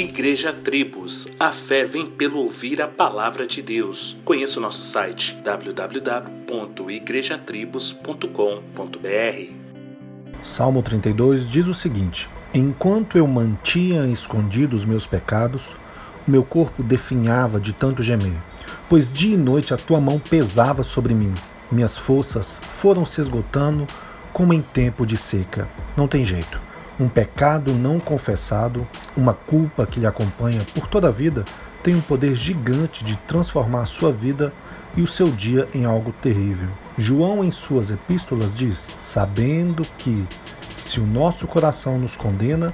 Igreja Tribos, a fé vem pelo ouvir a palavra de Deus. Conheça o nosso site www.igrejatribos.com.br. Salmo 32 diz o seguinte: Enquanto eu mantinha escondidos meus pecados, meu corpo definhava de tanto gemer, pois dia e noite a tua mão pesava sobre mim. Minhas forças foram se esgotando como em tempo de seca. Não tem jeito um pecado não confessado, uma culpa que lhe acompanha por toda a vida, tem um poder gigante de transformar a sua vida e o seu dia em algo terrível. João, em suas epístolas, diz: Sabendo que, se o nosso coração nos condena,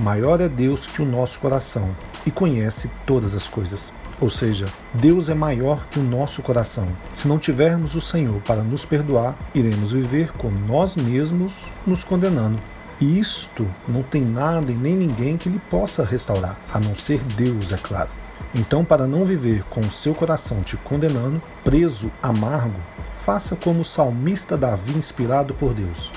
maior é Deus que o nosso coração e conhece todas as coisas. Ou seja, Deus é maior que o nosso coração. Se não tivermos o Senhor para nos perdoar, iremos viver com nós mesmos nos condenando. Isto não tem nada e nem ninguém que lhe possa restaurar, a não ser Deus, é claro. Então, para não viver com o seu coração te condenando, preso, amargo, faça como o salmista Davi, inspirado por Deus.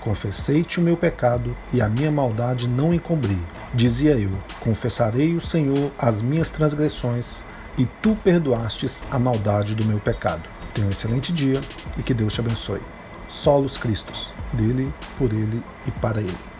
Confessei-te o meu pecado e a minha maldade não encobri. Dizia eu: Confessarei o Senhor as minhas transgressões, e tu perdoastes a maldade do meu pecado. Tenha um excelente dia e que Deus te abençoe. Solos Cristos, dele, por ele e para ele.